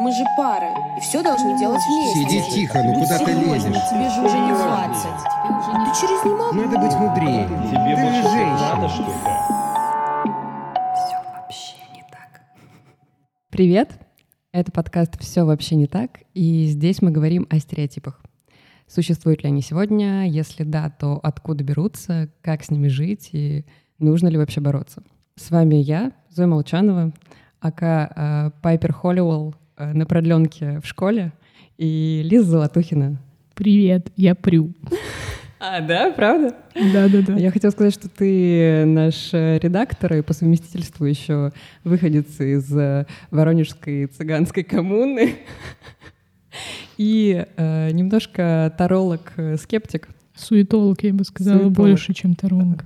Мы же пара, и все должны делать вместе. Сиди тихо, ну куда ты лезешь? Тебе же уже не 20. Ты через не могу. Надо быть мудрее. Тебе Ты больше же женщина. надо, что ли? Привет! Это подкаст «Все вообще не так», и здесь мы говорим о стереотипах. Существуют ли они сегодня? Если да, то откуда берутся, как с ними жить и нужно ли вообще бороться? С вами я, Зоя Молчанова, ака э, Пайпер Холливелл э, на продленке в школе, и Лиза Золотухина. Привет, я Прю. А, да, правда? Да-да-да. Я хотела сказать, что ты наш э, редактор и по совместительству еще выходец из э, Воронежской цыганской коммуны и э, немножко таролог-скептик. Суетолог, я бы сказала, Суетолог. больше, чем таролог.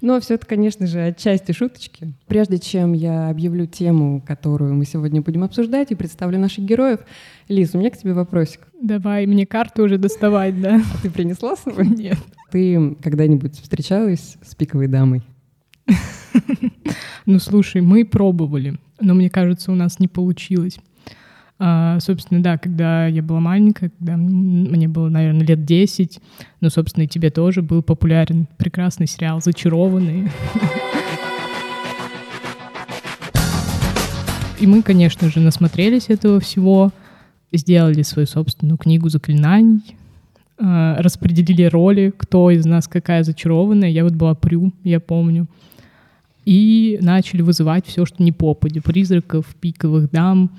Но все это, конечно же, отчасти шуточки. Прежде чем я объявлю тему, которую мы сегодня будем обсуждать, и представлю наших героев, Лиз, у меня к тебе вопросик. Давай, мне карту уже доставать, да? А ты принесла с собой? Нет. Ты когда-нибудь встречалась с пиковой дамой? Ну, слушай, мы пробовали, но мне кажется, у нас не получилось. А, собственно, да, когда я была маленькая, когда мне было, наверное, лет 10, ну, собственно, и тебе тоже был популярен прекрасный сериал «Зачарованные». И мы, конечно же, насмотрелись этого всего, сделали свою собственную книгу заклинаний, а, распределили роли, кто из нас какая зачарованная. Я вот была Прю, я помню. И начали вызывать все, что не попади. Призраков, пиковых дам.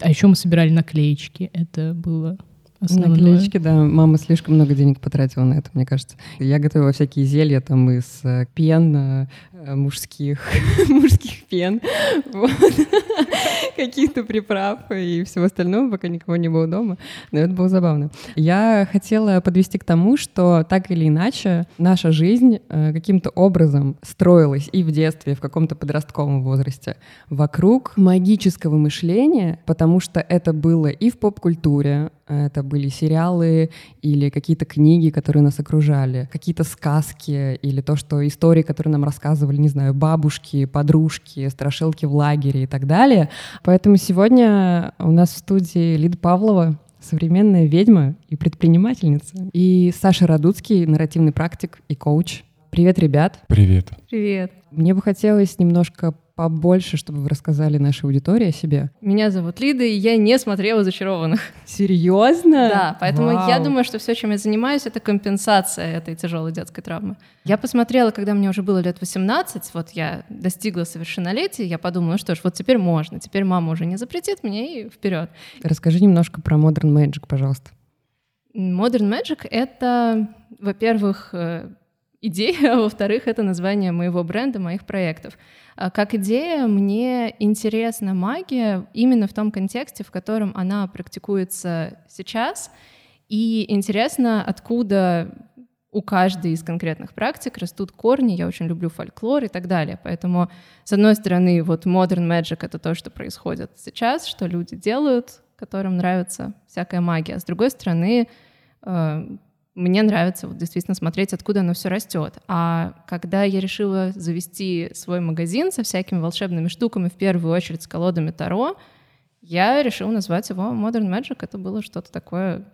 А еще мы собирали наклеечки. Это было основное. Наклеечки, да. Мама слишком много денег потратила на это, мне кажется. Я готовила всякие зелья там из э, пен э, э, мужских, мужских пен, вот. каких-то приправ и всего остального, пока никого не было дома. Но это было забавно. Я хотела подвести к тому, что так или иначе наша жизнь каким-то образом строилась и в детстве, и в каком-то подростковом возрасте вокруг магического мышления, потому что это было и в поп-культуре, это были сериалы или какие-то книги, которые нас окружали, какие-то сказки или то, что истории, которые нам рассказывали, не знаю, бабушки, подружки, страшилки в лагере и так далее. Поэтому сегодня у нас в студии Лида Павлова, современная ведьма и предпринимательница, и Саша Радуцкий, нарративный практик и коуч. Привет, ребят! Привет. Привет. Мне бы хотелось немножко побольше, чтобы вы рассказали нашей аудитории о себе. Меня зовут Лида, и я не смотрела «Зачарованных». Серьезно? Да, поэтому я Вау. думаю, что все, чем я занимаюсь, это компенсация этой тяжелой детской травмы. Я посмотрела, когда мне уже было лет 18, вот я достигла совершеннолетия, я подумала, ну что ж, вот теперь можно, теперь мама уже не запретит мне, и вперед. Расскажи немножко про Modern Magic, пожалуйста. Modern Magic — это, во-первых, э, идея, а во-вторых, это название моего бренда, моих проектов. А Как идея, мне интересна магия именно в том контексте, в котором она практикуется сейчас, и интересно, откуда у каждой из конкретных практик растут корни, я очень люблю фольклор и так далее. Поэтому, с одной стороны, вот modern magic — это то, что происходит сейчас, что люди делают, которым нравится всякая магия. А с другой стороны, э, мне нравится вот действительно смотреть, откуда оно все растет. А когда я решила завести свой магазин со всякими волшебными штуками, в первую очередь с колодами Таро, я решила назвать его Modern Magic. Это было что-то такое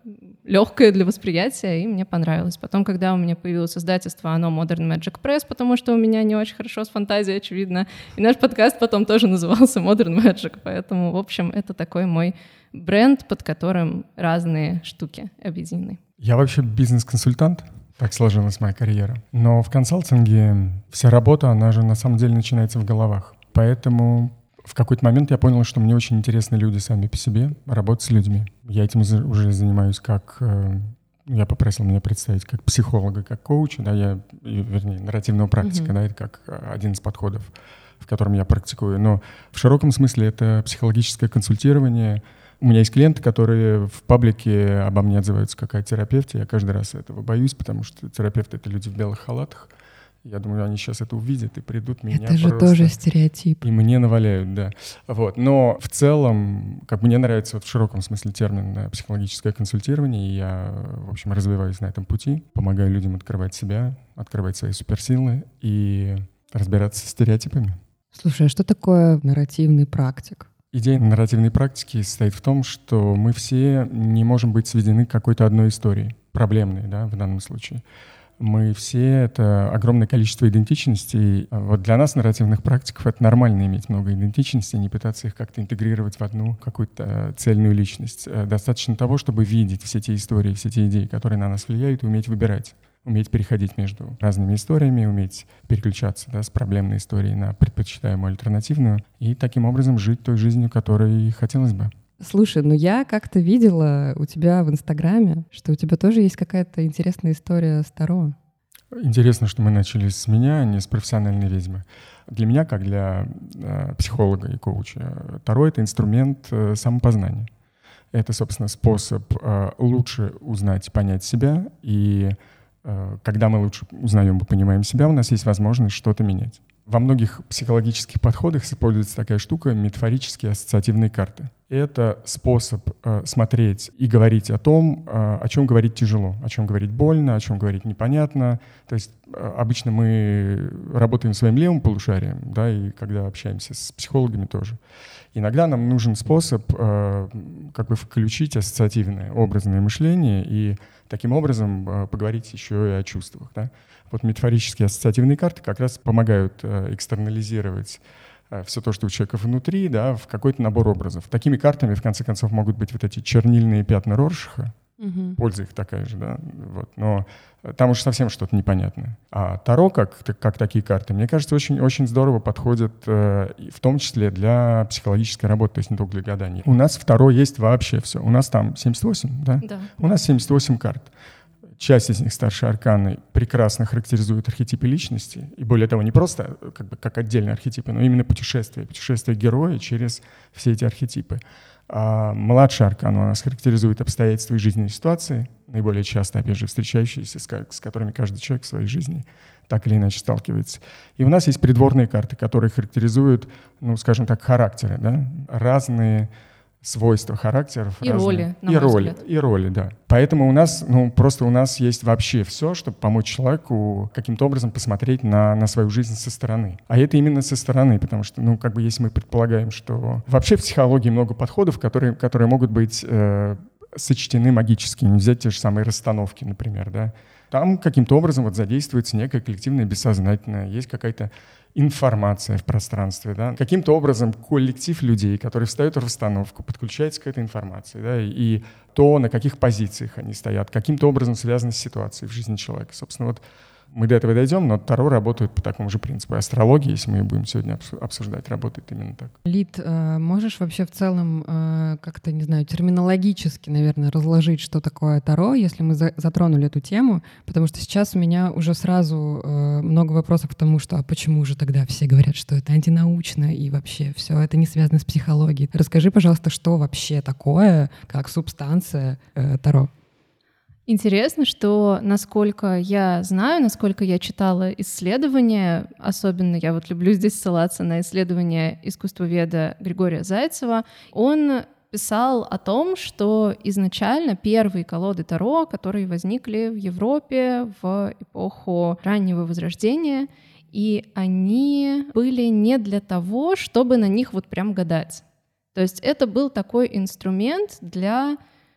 легкое для восприятия, и мне понравилось. Потом, когда у меня появилось издательство, оно Modern Magic Press, потому что у меня не очень хорошо с фантазией, очевидно. И наш подкаст потом тоже назывался Modern Magic. Поэтому, в общем, это такой мой бренд, под которым разные штуки объединены. Я вообще бизнес-консультант, так сложилась моя карьера. Но в консалтинге вся работа, она же на самом деле начинается в головах. Поэтому в какой-то момент я понял, что мне очень интересны люди сами по себе, работать с людьми. Я этим уже занимаюсь как... э, Я попросил меня представить как психолога, как коуча, да, я, вернее, нарративного практика, Мгм. да, это как э, один из подходов, в котором я практикую. Но в широком смысле это психологическое консультирование. У меня есть клиенты, которые в паблике обо мне отзываются как о терапевте. Я каждый раз этого боюсь, потому что терапевты — это люди в белых халатах. Я думаю, они сейчас это увидят и придут меня Это же просто- тоже стереотип. и мне наваляют, да. Вот. Но в целом, как мне нравится вот в широком смысле термин психологическое консультирование, и я, в общем, развиваюсь на этом пути, помогаю людям открывать себя, открывать свои суперсилы и разбираться с стереотипами. Слушай, а что такое нарративный практик? Идея нарративной практики состоит в том, что мы все не можем быть сведены к какой-то одной истории, проблемной, да, в данном случае. Мы все — это огромное количество идентичностей. Вот для нас, нарративных практиков, это нормально иметь много идентичностей, не пытаться их как-то интегрировать в одну какую-то э, цельную личность. Э, Достаточно того, чтобы видеть все те истории, все те идеи, которые на нас влияют, и уметь выбирать уметь переходить между разными историями, уметь переключаться да, с проблемной истории на предпочитаемую альтернативную и таким образом жить той жизнью, которой хотелось бы. Слушай, ну я как-то видела у тебя в Инстаграме, что у тебя тоже есть какая-то интересная история с Таро. Интересно, что мы начали с меня, а не с профессиональной ведьмы. Для меня, как для э, психолога и коуча, Таро — это инструмент э, самопознания. Это, собственно, способ э, лучше узнать, понять себя и когда мы лучше узнаем и понимаем себя, у нас есть возможность что-то менять. Во многих психологических подходах используется такая штука — метафорические ассоциативные карты. Это способ э, смотреть и говорить о том, э, о чем говорить тяжело, о чем говорить больно, о чем говорить непонятно. То есть э, обычно мы работаем своим левым полушарием, да, и когда общаемся с психологами тоже. Иногда нам нужен способ э, как бы включить ассоциативное образное мышление и таким образом э, поговорить еще и о чувствах. Да? Вот метафорические ассоциативные карты как раз помогают э, экстернализировать все то, что у человека внутри, да, в какой-то набор образов. Такими картами, в конце концов, могут быть вот эти чернильные пятна Роршиха, Угу. польза их такая же, да, вот, но там уж совсем что-то непонятное. А Таро, как, как такие карты, мне кажется, очень, очень здорово подходят, э, в том числе для психологической работы, то есть не только для гадания. У нас в Таро есть вообще все. У нас там 78, да? Да. У нас 78 карт. Часть из них старшие арканы прекрасно характеризуют архетипы личности. И более того, не просто э, как, бы, как отдельные архетипы, но именно путешествие. Путешествие героя через все эти архетипы. А младший аркан у нас характеризует обстоятельства и жизненные ситуации, наиболее часто, опять же, встречающиеся, с, с которыми каждый человек в своей жизни так или иначе сталкивается. И у нас есть придворные карты, которые характеризуют, ну, скажем так, характеры, да, разные свойства характеров. И разные. роли, на и роли, взгляд. и роли, да. Поэтому у нас, ну, просто у нас есть вообще все, чтобы помочь человеку каким-то образом посмотреть на, на свою жизнь со стороны. А это именно со стороны, потому что, ну, как бы, если мы предполагаем, что вообще в психологии много подходов, которые, которые могут быть э, сочтены магически, взять те же самые расстановки, например, да. Там каким-то образом вот задействуется некое коллективное бессознательное, есть какая-то информация в пространстве, да. Каким-то образом коллектив людей, которые встают в расстановку, подключается к этой информации, да, и то, на каких позициях они стоят, каким-то образом связаны с ситуацией в жизни человека. Собственно, вот мы до этого дойдем, но Таро работает по такому же принципу. Астрология, если мы ее будем сегодня обсу- обсуждать, работает именно так. Лид, э, можешь вообще в целом э, как-то, не знаю, терминологически, наверное, разложить, что такое Таро, если мы за- затронули эту тему? Потому что сейчас у меня уже сразу э, много вопросов к тому, что а почему же тогда все говорят, что это антинаучно и вообще все это не связано с психологией. Расскажи, пожалуйста, что вообще такое, как субстанция Таро? Интересно, что насколько я знаю, насколько я читала исследования, особенно я вот люблю здесь ссылаться на исследования искусствоведа Григория Зайцева, он писал о том, что изначально первые колоды Таро, которые возникли в Европе в эпоху раннего Возрождения, и они были не для того, чтобы на них вот прям гадать. То есть это был такой инструмент для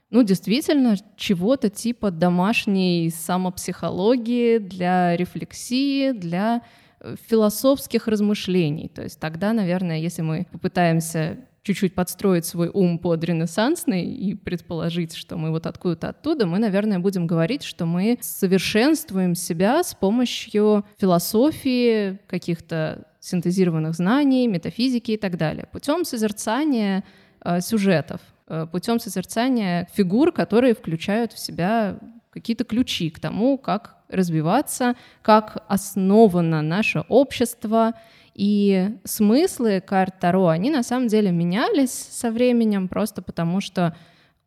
ну, действительно, чего-то типа домашней самопсихологии, для рефлексии, для э, философских размышлений. То есть тогда, наверное, если мы попытаемся чуть-чуть подстроить свой ум под ренессансный и предположить, что мы вот откуда-то оттуда, мы, наверное, будем говорить, что мы совершенствуем себя с помощью философии, каких-то синтезированных знаний, метафизики и так далее, путем созерцания э, сюжетов, путем созерцания фигур, которые включают в себя какие-то ключи к тому, как развиваться, как основано наше общество. И смыслы карт Таро, они на самом деле менялись со временем, просто потому что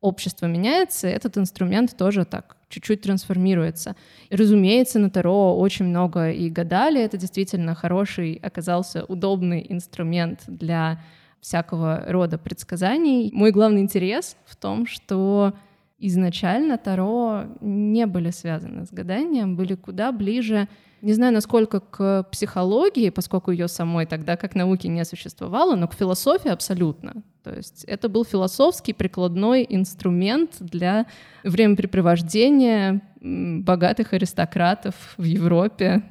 общество меняется, этот инструмент тоже так чуть-чуть трансформируется. И, разумеется, на Таро очень много и гадали, это действительно хороший, оказался удобный инструмент для всякого рода предсказаний. Мой главный интерес в том, что изначально Таро не были связаны с гаданием, были куда ближе, не знаю, насколько к психологии, поскольку ее самой тогда как науки не существовало, но к философии абсолютно. То есть это был философский прикладной инструмент для времяпрепровождения богатых аристократов в Европе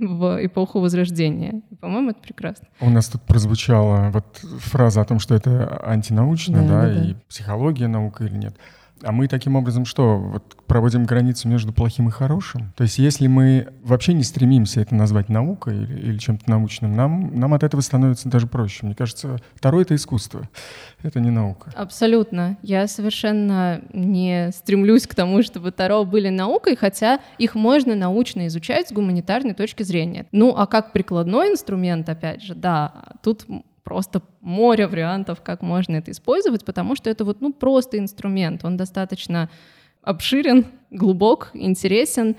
в эпоху Возрождения. По-моему, это прекрасно. У нас тут прозвучала вот фраза о том, что это антинаучно, да, Да, да, да. и психология наука или нет. А мы таким образом что, вот проводим границу между плохим и хорошим? То есть если мы вообще не стремимся это назвать наукой или, или чем-то научным, нам, нам от этого становится даже проще. Мне кажется, второе — это искусство, это не наука. Абсолютно. Я совершенно не стремлюсь к тому, чтобы Таро были наукой, хотя их можно научно изучать с гуманитарной точки зрения. Ну, а как прикладной инструмент, опять же, да, тут просто море вариантов, как можно это использовать, потому что это вот, ну, просто инструмент. Он достаточно обширен, глубок, интересен.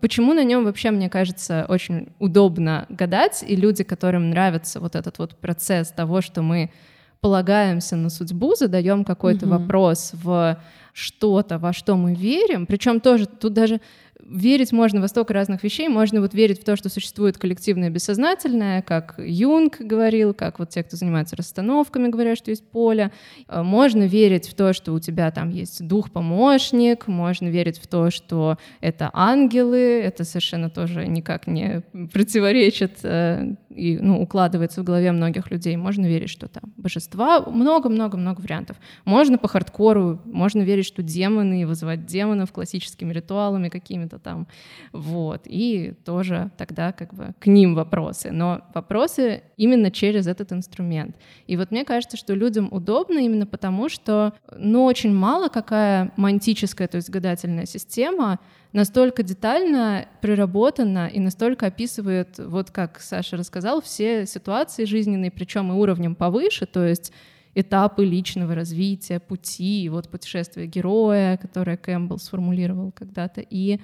Почему на нем вообще, мне кажется, очень удобно гадать, и люди, которым нравится вот этот вот процесс того, что мы полагаемся на судьбу, задаем какой-то Мгм. вопрос в что-то, во что мы верим, причем тоже тут даже верить можно во столько разных вещей. Можно вот верить в то, что существует коллективное бессознательное, как Юнг говорил, как вот те, кто занимается расстановками, говорят, что есть поле. Э, Можно верить в то, что у тебя там есть дух-помощник, можно верить в то, что это ангелы, это совершенно тоже никак не противоречит э, и ну, укладывается в голове многих людей. Можно верить, что там божества, много-много-много вариантов. Можно по хардкору, можно верить, что демоны, и вызывать демонов классическими ритуалами какими-то там. Вот. И тоже тогда как бы к ним вопросы. Но вопросы именно через этот инструмент. И вот мне кажется, что людям удобно именно потому, что ну, очень мало какая мантическая, то есть гадательная система настолько детально проработана и настолько описывает, вот как Саша рассказал, все ситуации жизненные, причем и уровнем повыше, то есть этапы личного развития, пути, вот путешествие героя, которое Кэмпбелл сформулировал когда-то, и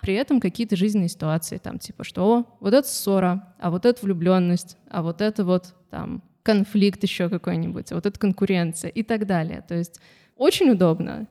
при этом какие-то жизненные ситуации, там типа что, вот это ссора, а вот это влюбленность, а вот это вот там конфликт еще какой-нибудь, а вот это конкуренция и так далее. То есть очень удобно.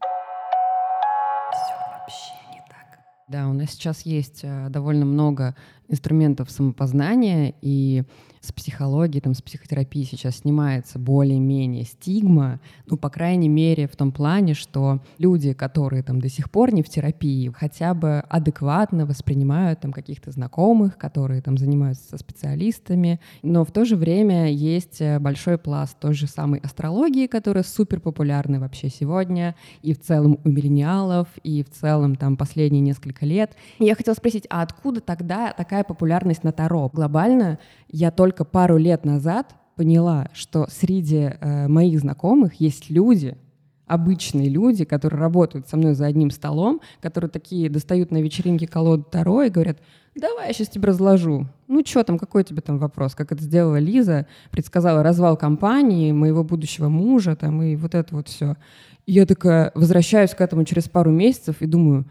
Да, у нас сейчас есть э, довольно много инструментов самопознания, и с психологией, там, с психотерапией сейчас снимается более-менее стигма, ну, по крайней мере, в том плане, что люди, которые там до сих пор не в терапии, хотя бы адекватно воспринимают там каких-то знакомых, которые там занимаются со специалистами, но в то же время есть э, большой пласт той же самой астрологии, которая супер популярна вообще сегодня, и в целом у миллениалов, и в целом там последние несколько лет. Я хотела спросить, а откуда тогда такая популярность на Таро? Глобально я только пару лет назад поняла, что среди э, моих знакомых есть люди, обычные люди, которые работают со мной за одним столом, которые такие достают на вечеринке колоду Таро и говорят, давай я сейчас тебе разложу. Ну что там, какой тебе там вопрос? Как это сделала Лиза, предсказала развал компании, моего будущего мужа там и вот это вот все. И я такая возвращаюсь к этому через пару месяцев и думаю,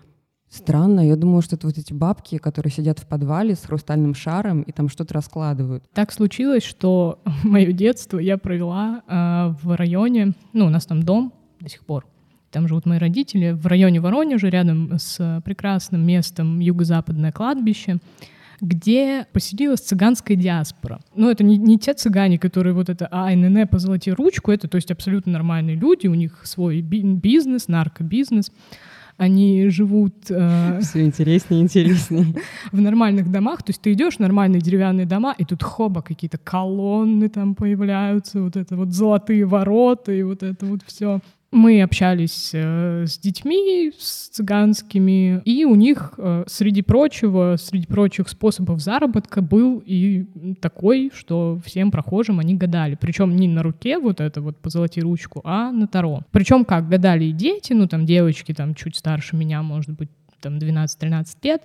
Странно, я думала, что это вот эти бабки, которые сидят в подвале с хрустальным шаром и там что-то раскладывают. Так случилось, что мое детство я провела э, в районе, ну, у нас там дом до сих пор, там живут мои родители, в районе Воронежа, рядом с прекрасным местом юго-западное кладбище, где поселилась цыганская диаспора. Но это не, не те цыгане, которые вот это АНН позолоти ручку, это то есть абсолютно нормальные люди, у них свой би- бизнес, наркобизнес, они живут э, Все интереснее и интереснее. в нормальных домах, то есть ты идешь, нормальные деревянные дома, и тут хоба, какие-то колонны там появляются, вот это вот золотые ворота и вот это вот все. Мы общались э, с детьми, с цыганскими, и у них, э, среди прочего, среди прочих способов заработка был и такой, что всем прохожим они гадали. Причем не на руке вот это вот позолоти ручку, а на таро. Причем как гадали и дети, ну там девочки там чуть старше меня, может быть, там 12-13 лет,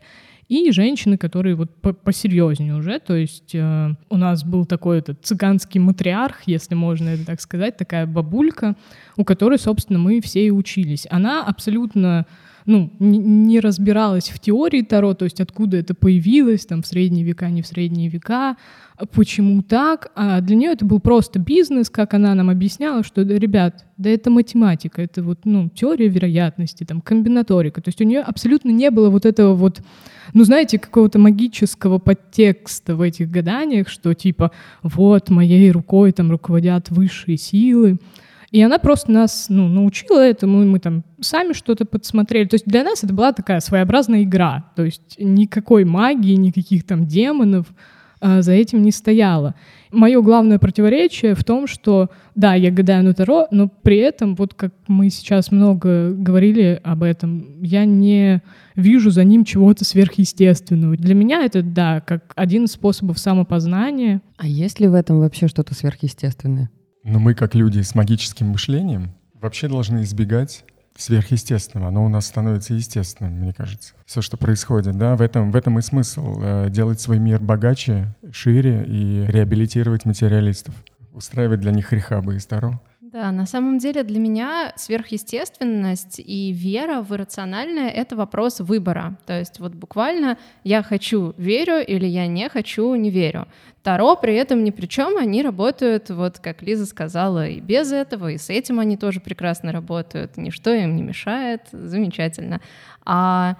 и женщины, которые вот по- посерьезнее уже, то есть э, у нас был такой этот цыганский матриарх, если можно это так сказать, такая бабулька, у которой, собственно, мы все и учились. Она абсолютно ну, не, разбиралась в теории Таро, то есть откуда это появилось, там, в средние века, не в средние века, а почему так. А для нее это был просто бизнес, как она нам объясняла, что, да, ребят, да это математика, это вот, ну, теория вероятности, там, комбинаторика. То есть у нее абсолютно не было вот этого вот, ну, знаете, какого-то магического подтекста в этих гаданиях, что типа, вот, моей рукой там руководят высшие силы, и она просто нас ну, научила этому, и мы там сами что-то подсмотрели. То есть для нас это была такая своеобразная игра. То есть никакой магии, никаких там демонов а, за этим не стояло. Мое главное противоречие в том, что да, я гадаю на Таро, но при этом, вот как мы сейчас много говорили об этом, я не вижу за ним чего-то сверхъестественного. Для меня это, да, как один из способов самопознания. А есть ли в этом вообще что-то сверхъестественное? Но мы, как люди с магическим мышлением, вообще должны избегать сверхъестественного. Оно у нас становится естественным, мне кажется. Все, что происходит, да, в этом, в этом и смысл. Э, делать свой мир богаче, шире и реабилитировать материалистов. Устраивать для них рехабы и старо. Да, на самом деле для меня сверхъестественность и вера в иррациональное — это вопрос выбора. То есть вот буквально я хочу — верю или я не хочу — не верю. Таро при этом ни при чем, они работают, вот как Лиза сказала, и без этого, и с этим они тоже прекрасно работают, ничто им не мешает, замечательно. А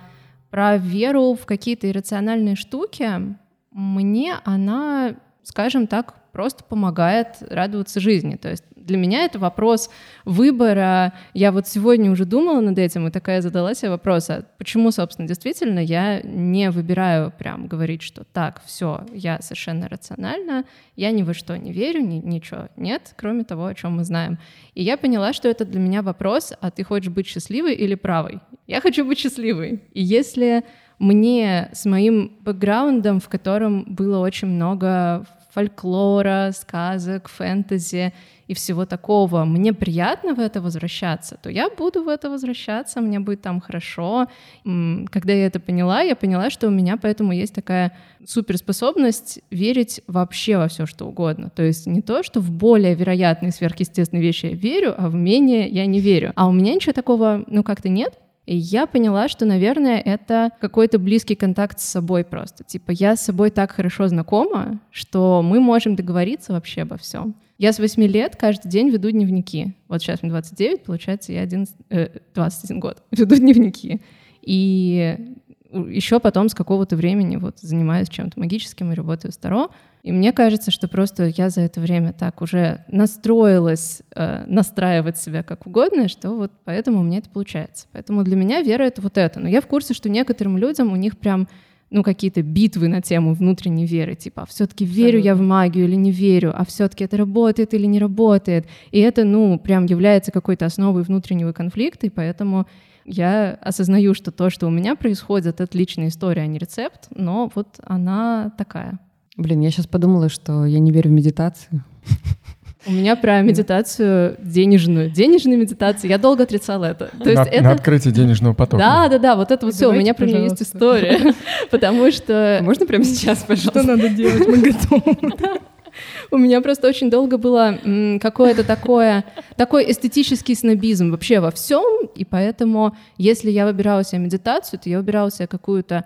про веру в какие-то иррациональные штуки, мне она, скажем так, просто помогает радоваться жизни. То есть для меня это вопрос выбора. Я вот сегодня уже думала над этим и такая задала себе вопрос, а почему, собственно, действительно я не выбираю прям говорить, что так, все, я совершенно рациональна, я ни во что не верю, ни, ничего нет, кроме того, о чем мы знаем. И я поняла, что это для меня вопрос, а ты хочешь быть счастливой или правой? Я хочу быть счастливой. И если мне с моим бэкграундом, в котором было очень много фольклора, сказок, фэнтези и всего такого, мне приятно в это возвращаться, то я буду в это возвращаться, мне будет там хорошо. Когда я это поняла, я поняла, что у меня поэтому есть такая суперспособность верить вообще во все, что угодно. То есть не то, что в более вероятные сверхъестественные вещи я верю, а в менее я не верю. А у меня ничего такого, ну, как-то нет, и я поняла, что, наверное, это какой-то близкий контакт с собой просто. Типа я с собой так хорошо знакома, что мы можем договориться вообще обо всем. Я с 8 лет каждый день веду дневники. Вот сейчас мне 29, получается, я 11, э, 21 год веду дневники. И еще потом с какого-то времени вот занимаюсь чем-то магическим и работаю с Таро. И мне кажется, что просто я за это время так уже настроилась э, настраивать себя как угодно, что вот поэтому у меня это получается. Поэтому для меня вера — это вот это. Но я в курсе, что некоторым людям у них прям ну, какие-то битвы на тему внутренней веры, типа, а все-таки верю я в магию или не верю, а все-таки это работает или не работает. И это, ну, прям является какой-то основой внутреннего конфликта, и поэтому я осознаю, что то, что у меня происходит, это личная история, а не рецепт, но вот она такая. Блин, я сейчас подумала, что я не верю в медитацию. У меня про медитацию денежную. Денежную медитацию. Я долго отрицала это. То есть на, это... на открытие денежного потока. Да, да, да, вот это вот все. У меня про нее есть история. Потому что... Можно прямо сейчас, пожалуйста? Что надо делать? Мы готовы. У меня просто очень долго было какое-то такое, такой эстетический снобизм вообще во всем, и поэтому, если я выбирала себе медитацию, то я выбирала себе какую-то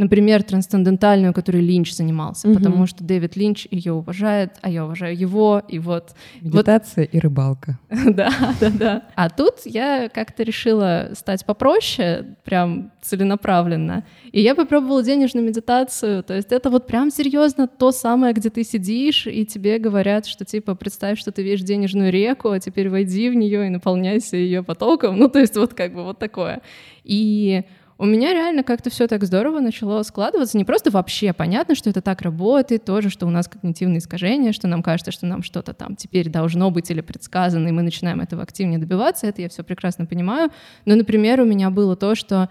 например, трансцендентальную, которой Линч занимался, угу. потому что Дэвид Линч ее уважает, а я уважаю его, и вот... Медитация вот... и рыбалка. да, да, да. А тут я как-то решила стать попроще, прям целенаправленно, и я попробовала денежную медитацию, то есть это вот прям серьезно то самое, где ты сидишь, и тебе говорят, что типа представь, что ты видишь денежную реку, а теперь войди в нее и наполняйся ее потоком, ну то есть вот как бы вот такое. И у меня реально как-то все так здорово начало складываться. Не просто вообще понятно, что это так работает, тоже, что у нас когнитивные искажения, что нам кажется, что нам что-то там теперь должно быть или предсказано, и мы начинаем этого активнее добиваться. Это я все прекрасно понимаю. Но, например, у меня было то, что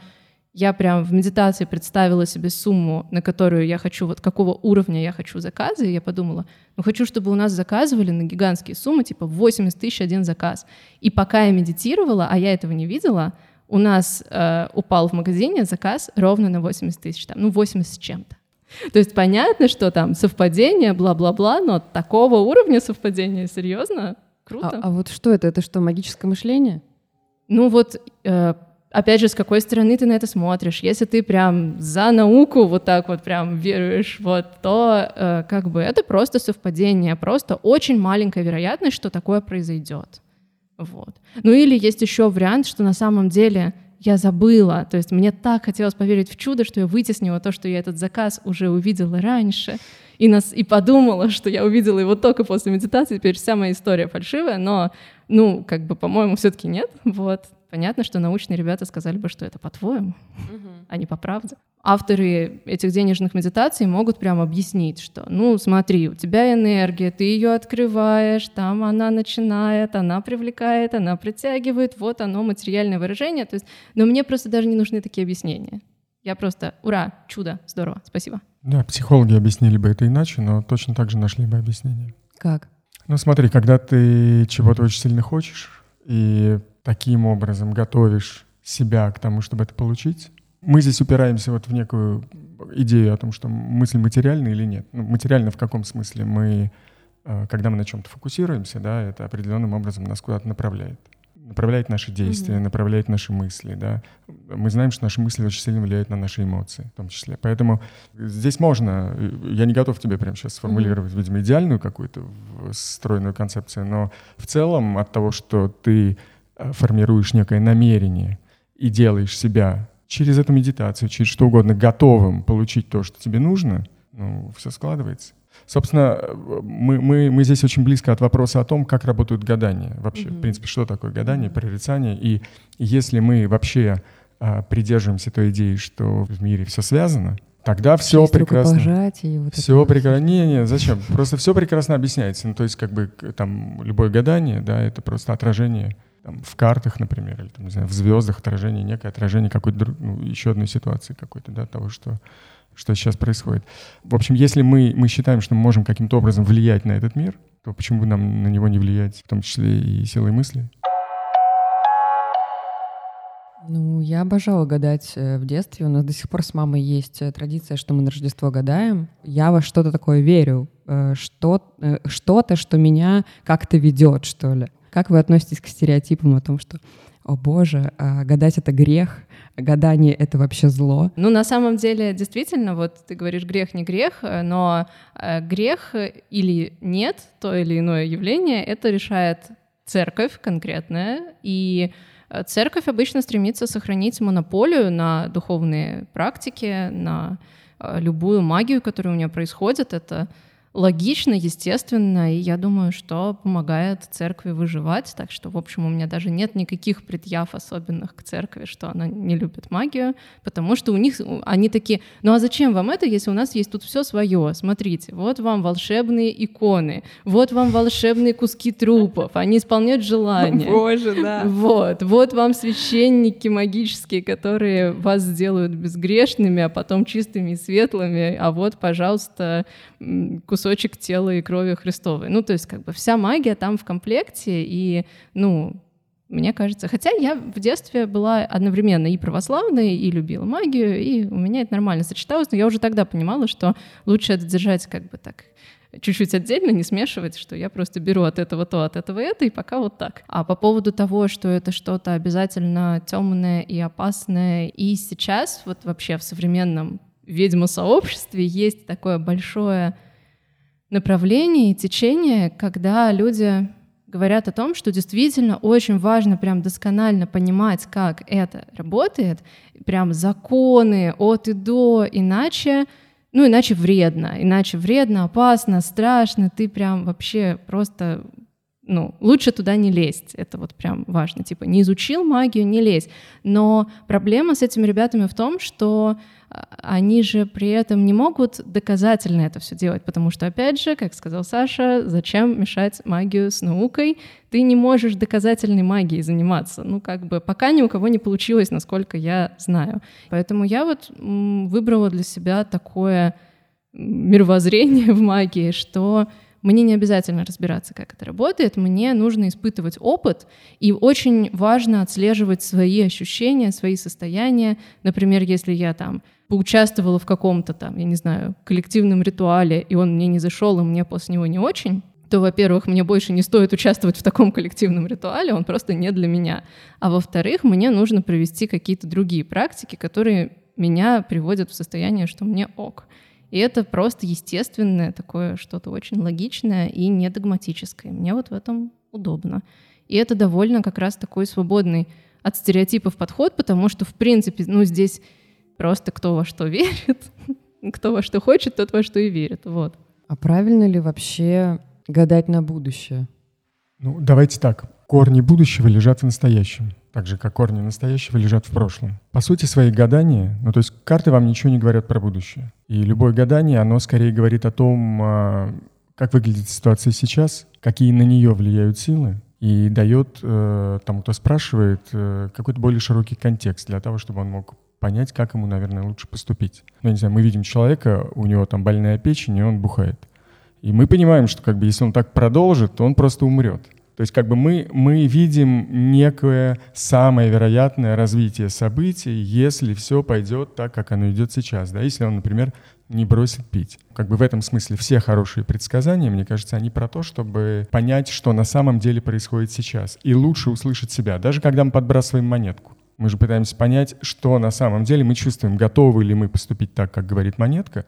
я прям в медитации представила себе сумму, на которую я хочу, вот какого уровня я хочу заказы, и я подумала, ну хочу, чтобы у нас заказывали на гигантские суммы, типа 80 тысяч один заказ. И пока я медитировала, а я этого не видела, у нас э, упал в магазине заказ ровно на 80 тысяч, там, ну 80 с чем-то. То есть понятно, что там совпадение, бла-бла-бла, но такого уровня совпадения, серьезно, круто. А, а вот что это? Это что, магическое мышление? Ну вот э, опять же, с какой стороны ты на это смотришь. Если ты прям за науку вот так вот прям веруешь, вот, то э, как бы это просто совпадение, просто очень маленькая вероятность, что такое произойдет. Вот. Ну или есть еще вариант, что на самом деле я забыла, то есть мне так хотелось поверить в чудо, что я вытеснила то, что я этот заказ уже увидела раньше, и, нас, и подумала, что я увидела его только после медитации, теперь вся моя история фальшивая, но, ну, как бы, по-моему, все-таки нет, вот. Понятно, что научные ребята сказали бы, что это по-твоему, а не по правде. Авторы этих денежных медитаций могут прямо объяснить, что, ну, смотри, у тебя энергия, ты ее открываешь, там она начинает, она привлекает, она притягивает, вот оно, материальное выражение. То есть, но мне просто даже не нужны такие объяснения. Я просто, ура, чудо, здорово, спасибо. Да, психологи объяснили бы это иначе, но точно так же нашли бы объяснение. Как? Ну смотри, когда ты чего-то очень сильно хочешь, и таким образом готовишь себя к тому, чтобы это получить, мы здесь упираемся вот в некую идею о том, что мысль материальна или нет. Ну, материально в каком смысле? Мы, э, когда мы на чем-то фокусируемся, да, это определенным образом нас куда-то направляет. Направляет наши действия, mm-hmm. направляет наши мысли, да. Мы знаем, что наши мысли очень сильно влияют на наши эмоции в том числе. Поэтому здесь можно, я не готов тебе прямо сейчас сформулировать, mm-hmm. видимо, идеальную какую-то стройную концепцию, но в целом от того, что ты э, формируешь некое намерение и делаешь себя через эту медитацию, через что угодно, готовым получить то, что тебе нужно, ну, все складывается. Собственно, мы, мы, мы здесь очень близко от вопроса о том, как работают гадания. Вообще, mm-hmm. в принципе, что такое гадание, прорицание. И если мы вообще а, придерживаемся той идеи, что в мире все связано, тогда все Через прекрасно. Вот все прекрасно. Не, не, зачем? Просто все прекрасно объясняется. Ну, то есть, как бы там любое гадание, да, это просто отражение там, в картах, например, или там, не знаю, в звездах отражение, некое отражение какой-то ну, еще одной ситуации какой-то, да, того, что, что сейчас происходит. В общем, если мы, мы считаем, что мы можем каким-то образом влиять на этот мир, то почему бы нам на него не влиять, в том числе и силой мысли? Ну, я обожала гадать э, в детстве. У нас до сих пор с мамой есть э, традиция, что мы на Рождество гадаем. Я во что-то такое верю. Э, что, что-то, что меня как-то ведет, что ли. Как вы относитесь к стереотипам о том, что о боже, а гадать это грех, гадание это вообще зло? Ну, на самом деле, действительно, вот ты говоришь грех не грех, но э, грех или нет, то или иное явление, это решает церковь конкретная, и э, церковь обычно стремится сохранить монополию на духовные практики, на э, любую магию, которая у нее происходит, это логично, естественно, и я думаю, что помогает церкви выживать. Так что, в общем, у меня даже нет никаких предъяв особенных к церкви, что она не любит магию, потому что у них они такие, ну а зачем вам это, если у нас есть тут все свое? Смотрите, вот вам волшебные иконы, вот вам волшебные куски трупов, они исполняют желания. Боже, да. Вот, вот вам священники магические, которые вас сделают безгрешными, а потом чистыми и светлыми, а вот, пожалуйста, кусочек тела и крови Христовой. Ну, то есть как бы вся магия там в комплекте, и, ну, мне кажется, хотя я в детстве была одновременно и православной, и любила магию, и у меня это нормально сочеталось, но я уже тогда понимала, что лучше это держать как бы так чуть-чуть отдельно, не смешивать, что я просто беру от этого то, от этого это, и пока вот так. А по поводу того, что это что-то обязательно темное и опасное, и сейчас вот вообще в современном ведьмосообществе есть такое большое направление и течение, когда люди говорят о том, что действительно очень важно прям досконально понимать, как это работает, прям законы от и до, иначе, ну, иначе вредно, иначе вредно, опасно, страшно, ты прям вообще просто ну, лучше туда не лезть. Это вот прям важно. Типа, не изучил магию, не лезь. Но проблема с этими ребятами в том, что а, они же при этом не могут доказательно это все делать, потому что, опять же, как сказал Саша, зачем мешать магию с наукой? Ты не можешь доказательной магией заниматься. Ну, как бы, пока ни у кого не получилось, насколько я знаю. Поэтому я вот выбрала для себя такое мировоззрение в магии, что мне не обязательно разбираться, как это работает, мне нужно испытывать опыт, и очень важно отслеживать свои ощущения, свои состояния. Например, если я там поучаствовала в каком-то там, я не знаю, коллективном ритуале, и он мне не зашел, и мне после него не очень, то, во-первых, мне больше не стоит участвовать в таком коллективном ритуале, он просто не для меня. А во-вторых, мне нужно провести какие-то другие практики, которые меня приводят в состояние, что мне ок. И это просто естественное такое что-то очень логичное и не догматическое. Мне вот в этом удобно. И это довольно как раз такой свободный от стереотипов подход, потому что, в принципе, ну, здесь просто кто во что верит, кто во что хочет, тот во что и верит. Вот. А правильно ли вообще гадать на будущее? Ну, давайте так. Корни будущего лежат в настоящем, так же, как корни настоящего лежат в прошлом. По сути, свои гадания, ну, то есть карты вам ничего не говорят про будущее. И любое гадание, оно скорее говорит о том, а, как выглядит ситуация сейчас, какие на нее влияют силы, и дает э, тому, кто спрашивает, э, какой-то более широкий контекст для того, чтобы он мог понять, как ему, наверное, лучше поступить. Ну, не знаю, мы видим человека, у него там больная печень, и он бухает. И мы понимаем, что как бы если он так продолжит, то он просто умрет. То есть как бы мы, мы видим некое самое вероятное развитие событий, если все пойдет так, как оно идет сейчас. Да? Если он, например, не бросит пить. Как бы в этом смысле все хорошие предсказания, мне кажется, они про то, чтобы понять, что на самом деле происходит сейчас. И лучше услышать себя, даже когда мы подбрасываем монетку. Мы же пытаемся понять, что на самом деле мы чувствуем, готовы ли мы поступить так, как говорит монетка,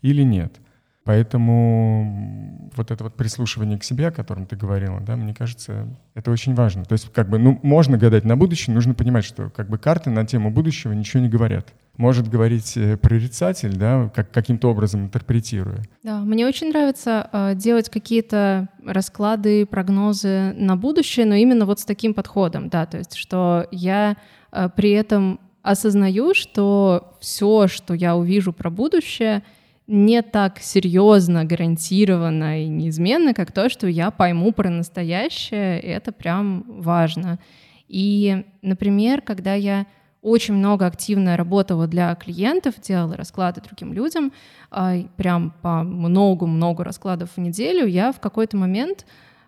или нет. Поэтому вот это вот прислушивание к себе, о котором ты говорила, да, мне кажется, это очень важно. То есть как бы, ну, можно гадать на будущее, нужно понимать, что как бы карты на тему будущего ничего не говорят. Может говорить э, прорицатель, да, как, каким-то образом интерпретируя. Да, мне очень нравится э, делать какие-то расклады, прогнозы на будущее, но именно вот с таким подходом, да, то есть что я э, при этом осознаю, что все, что я увижу про будущее — не так серьезно, гарантированно и неизменно, как то, что я пойму про настоящее, и это прям важно. И, например, когда я очень много активно работала для клиентов, делала расклады другим людям, а, прям по много-много раскладов в неделю, я в какой-то момент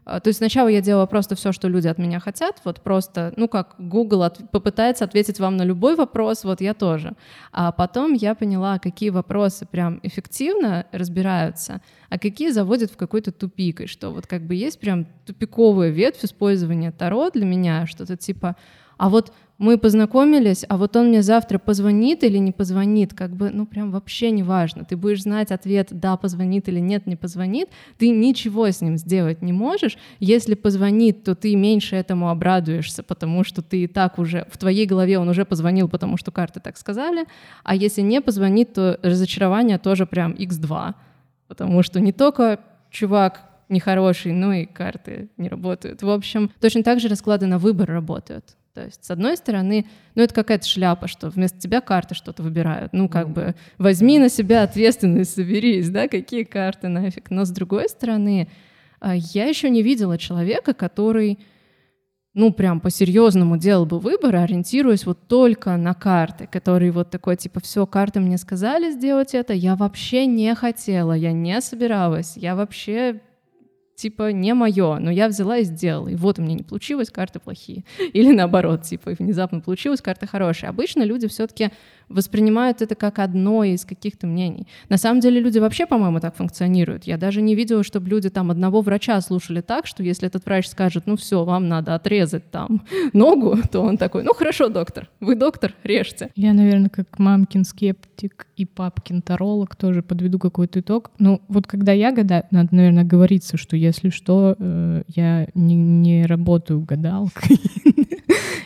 то есть сначала я делала просто все, что люди от меня хотят, вот просто, ну как Google от, попытается ответить вам на любой вопрос, вот я тоже. А потом я поняла, какие вопросы прям эффективно разбираются, а какие заводят в какой-то тупик, и что вот как бы есть прям тупиковая ветвь использования Таро для меня, что-то типа, а вот мы познакомились, а вот он мне завтра позвонит или не позвонит, как бы, ну, прям вообще не важно. Ты будешь знать ответ, да, позвонит или нет, не позвонит, ты ничего с ним сделать не можешь. Если позвонит, то ты меньше этому обрадуешься, потому что ты и так уже, в твоей голове он уже позвонил, потому что карты так сказали, а если не позвонит, то разочарование тоже прям x2, потому что не только чувак нехороший, но и карты не работают. В общем, точно так же расклады на выбор работают. То есть, с одной стороны, ну, это какая-то шляпа, что вместо тебя карты что-то выбирают. Ну, как бы, возьми на себя ответственность, соберись, да, какие карты нафиг. Но с другой стороны, а, я еще не видела человека, который, ну, прям по-серьезному делал бы выбор, ориентируясь вот только на карты, который вот такой, типа, все, карты мне сказали сделать это, я вообще не хотела, я не собиралась, я вообще типа, не мое, но я взяла и сделала. И вот у меня не получилось, карты плохие. Или наоборот, типа, внезапно получилось, карты хорошие. Обычно люди все-таки воспринимают это как одно из каких-то мнений. На самом деле люди вообще, по-моему, так функционируют. Я даже не видела, чтобы люди там одного врача слушали так, что если этот врач скажет, ну все, вам надо отрезать там ногу, то он такой, ну хорошо, доктор, вы доктор, режьте. Я, наверное, как мамкин скептик и папкин таролог тоже подведу какой-то итог. Ну вот когда я гадаю, надо, наверное, говориться, что если что, э, я не, не работаю гадалкой.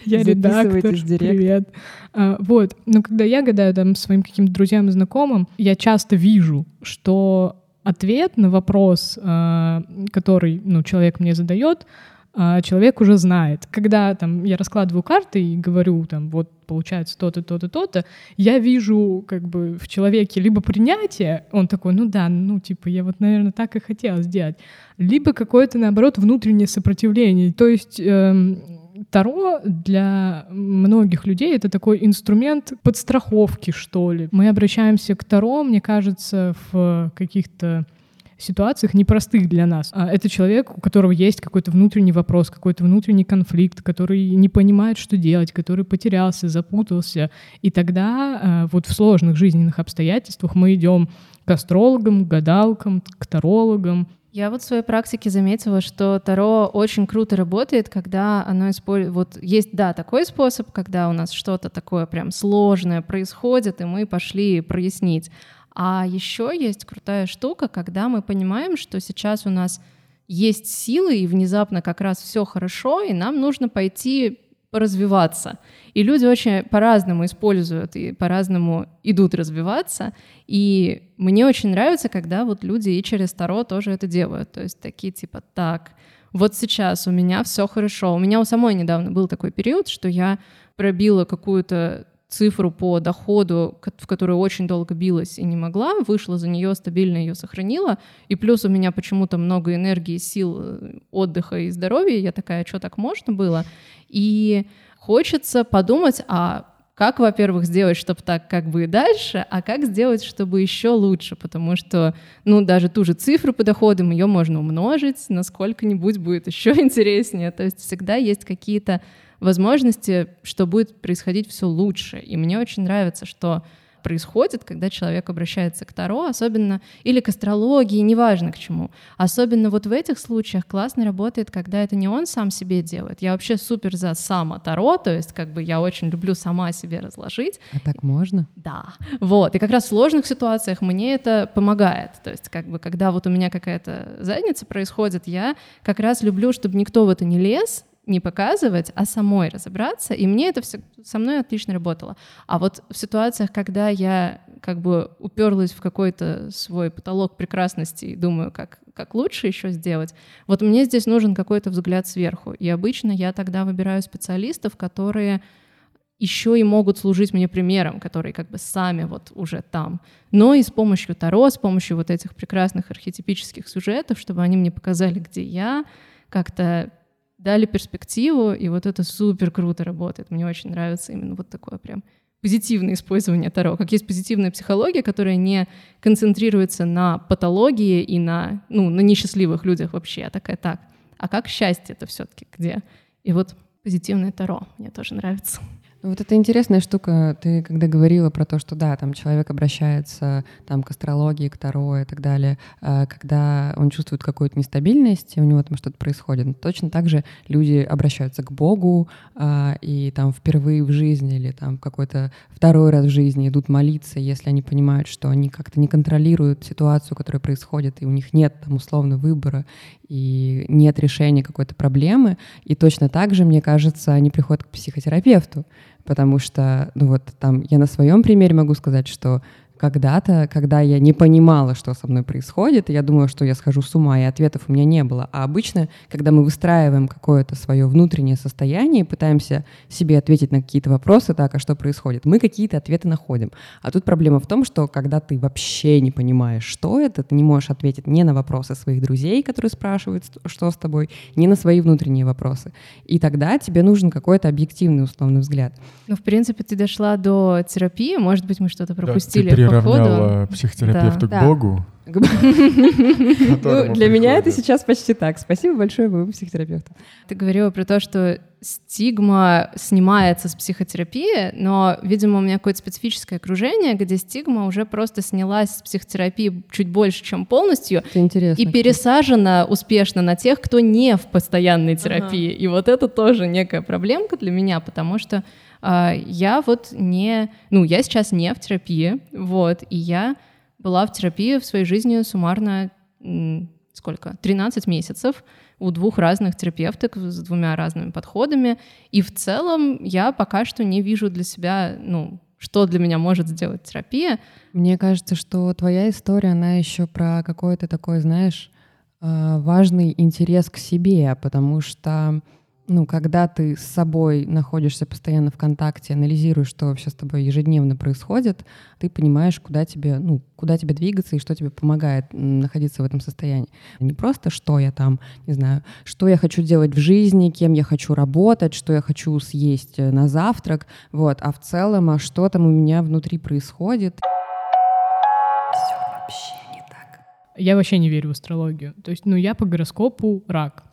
Я редактор. Привет. А, вот. Но когда я гадаю там своим каким-то друзьям и знакомым, я часто вижу, что ответ на вопрос, а, который ну, человек мне задает, а, человек уже знает. Когда там я раскладываю карты и говорю, там, вот получается то-то, то-то, то-то, я вижу как бы в человеке либо принятие, он такой, ну да, ну типа я вот, наверное, так и хотел сделать, либо какое-то, наоборот, внутреннее сопротивление. То есть эм, Таро для многих людей это такой инструмент подстраховки, что ли. Мы обращаемся к Таро, мне кажется, в каких-то ситуациях непростых для нас. А это человек, у которого есть какой-то внутренний вопрос, какой-то внутренний конфликт, который не понимает, что делать, который потерялся, запутался. И тогда а, вот в сложных жизненных обстоятельствах мы идем к астрологам, к гадалкам, к тарологам, Я вот в своей практике заметила, что Таро очень круто работает, когда оно использует... Вот есть, да, такой способ, когда у нас что-то такое прям сложное происходит, и мы пошли прояснить. А еще есть крутая штука, когда мы понимаем, что сейчас у нас есть силы, и внезапно как раз все хорошо, и нам нужно пойти развиваться. И люди очень по-разному используют и по-разному идут развиваться. И мне очень нравится, когда вот люди и через Таро тоже это делают. То есть такие типа, так, вот сейчас у меня все хорошо. У меня у самой недавно был такой период, что я пробила какую-то цифру по доходу, в которую очень долго билась и не могла, вышла за нее, стабильно ее сохранила, и плюс у меня почему-то много энергии, сил, э, отдыха и здоровья, я такая, что так можно было? И хочется подумать, а как, во-первых, сделать, чтобы так как бы и дальше, а как сделать, чтобы еще лучше, потому что, ну, даже ту же цифру по доходам, ее можно умножить на сколько-нибудь будет еще интереснее, то есть всегда есть какие-то возможности, что будет происходить все лучше, и мне очень нравится, что происходит, когда человек обращается к Таро, особенно, или к астрологии, неважно к чему. Особенно вот в этих случаях классно работает, когда это не он сам себе делает. Я вообще супер за само Таро, то есть как бы я очень люблю сама себе разложить. А так можно? Да. Вот. И как раз в сложных ситуациях мне это помогает. То есть как бы когда вот у меня какая-то задница происходит, я как раз люблю, чтобы никто в это не лез, не показывать, а самой разобраться. И мне это все со мной отлично работало. А вот в ситуациях, когда я как бы уперлась в какой-то свой потолок прекрасности и думаю, как, как лучше еще сделать, вот мне здесь нужен какой-то взгляд сверху. И обычно я тогда выбираю специалистов, которые еще и могут служить мне примером, которые как бы сами вот уже там. Но и с помощью Таро, с помощью вот этих прекрасных архетипических сюжетов, чтобы они мне показали, где я, как-то дали перспективу, и вот это супер круто работает. Мне очень нравится именно вот такое прям позитивное использование Таро, как есть позитивная психология, которая не концентрируется на патологии и на, ну, на несчастливых людях вообще, а такая так. А как счастье это все-таки где? И вот позитивное Таро мне тоже нравится. Вот это интересная штука. Ты когда говорила про то, что да, там человек обращается там, к астрологии, к Таро и так далее, а, когда он чувствует какую-то нестабильность, и у него там что-то происходит. точно так же люди обращаются к Богу, а, и там впервые в жизни или там какой-то второй раз в жизни идут молиться, если они понимают, что они как-то не контролируют ситуацию, которая происходит, и у них нет там условно выбора, и нет решения какой-то проблемы. И точно так же, мне кажется, они приходят к психотерапевту, потому что, ну вот там я на своем примере могу сказать, что когда-то, когда я не понимала, что со мной происходит, и я думала, что я схожу с ума, и ответов у меня не было. А обычно, когда мы выстраиваем какое-то свое внутреннее состояние и пытаемся себе ответить на какие-то вопросы, так, а что происходит, мы какие-то ответы находим. А тут проблема в том, что когда ты вообще не понимаешь, что это, ты не можешь ответить ни на вопросы своих друзей, которые спрашивают, что с тобой, ни на свои внутренние вопросы. И тогда тебе нужен какой-то объективный условный взгляд. Ну, в принципе, ты дошла до терапии, может быть, мы что-то пропустили. Да, приравняла психотерапевта да. к Богу. Ну, для меня это сейчас почти так. Спасибо большое моему психотерапевту. Ты говорила про то, что стигма снимается с психотерапии, но, видимо, у меня какое-то специфическое окружение, где стигма уже просто снялась с психотерапии чуть больше, чем полностью. Это интересно. И пересажена успешно на тех, кто не в постоянной терапии. Ага. И вот это тоже некая проблемка для меня, потому что я вот не... Ну, я сейчас не в терапии, вот, и я была в терапии в своей жизни суммарно сколько? 13 месяцев у двух разных терапевток с двумя разными подходами. И в целом я пока что не вижу для себя, ну, что для меня может сделать терапия. Мне кажется, что твоя история, она еще про какой-то такой, знаешь, а, важный интерес к себе, потому что ну, когда ты с собой находишься постоянно в контакте, анализируешь, что вообще с тобой ежедневно происходит, ты понимаешь, куда тебе, ну, куда тебе двигаться и что тебе помогает находиться в этом состоянии. Не просто, что я там, не знаю, что я хочу делать в жизни, кем я хочу работать, что я хочу съесть э, на завтрак, вот, а в целом, а что там у меня внутри происходит. Все вообще не так. Я вообще не верю в астрологию. То есть, ну, я по гороскопу рак.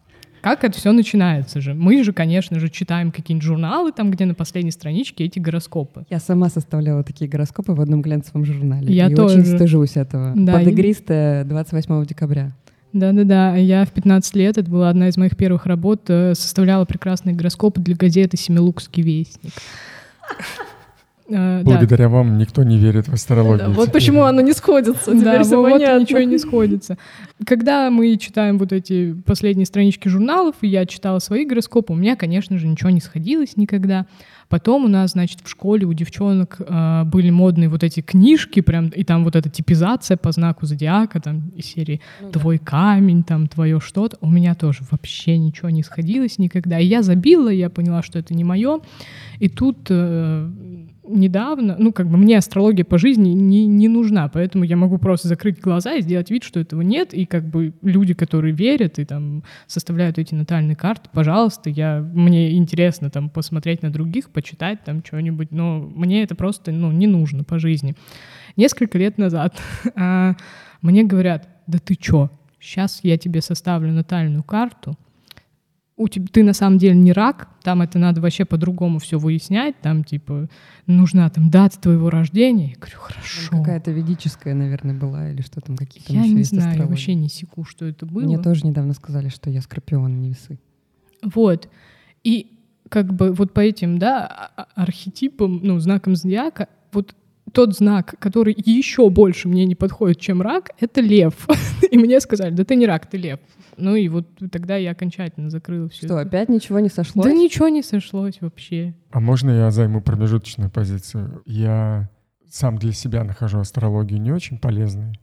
Как это все начинается же? Мы же, конечно же, читаем какие-нибудь журналы, там, где на последней страничке эти гороскопы. Я сама составляла такие гороскопы в одном глянцевом журнале. Я и тоже. очень стыжусь этого. Да, Под игристое 28 декабря. Да-да-да, я в 15 лет, это была одна из моих первых работ, э, составляла прекрасный гороскоп для газеты «Семилукский вестник». Э, да. Благодаря вам никто не верит в астрологию. Да, вот почему оно не сходится. Да, Теперь всё вот понятно. ничего не сходится. Когда мы читаем вот эти последние странички журналов, и я читала свои гороскопы, у меня, конечно же, ничего не сходилось никогда. Потом у нас, значит, в школе у девчонок э, были модные вот эти книжки, прям, и там вот эта типизация по знаку зодиака, там из серии «Твой камень», там «Твое что-то». У меня тоже вообще ничего не сходилось никогда. И я забила, я поняла, что это не мое. И тут э, недавно, ну, как бы мне астрология по жизни не, не нужна, поэтому я могу просто закрыть глаза и сделать вид, что этого нет, и как бы люди, которые верят и там составляют эти натальные карты, пожалуйста, я, мне интересно там посмотреть на других, почитать там что-нибудь, но мне это просто, ну, не нужно по жизни. Несколько лет назад а, мне говорят, да ты чё, сейчас я тебе составлю натальную карту, у тебя, ты на самом деле не рак, там это надо вообще по-другому все выяснять, там типа нужна там дата твоего рождения. Я говорю, хорошо. Какая-то ведическая, наверное, была, или что там, какие там Я не знаю, я вообще не секу, что это было. Мне тоже недавно сказали, что я скорпион, не весы. Вот. И как бы вот по этим, да, а- а- архетипам, ну, знакам зодиака, вот тот знак, который еще больше мне не подходит, чем рак, это лев. И мне сказали, да ты не рак, ты лев. Ну и вот тогда я окончательно закрыла все. Что, опять ничего не сошлось? Да ничего не сошлось вообще. А можно я займу промежуточную позицию? Я сам для себя нахожу астрологию не очень полезной,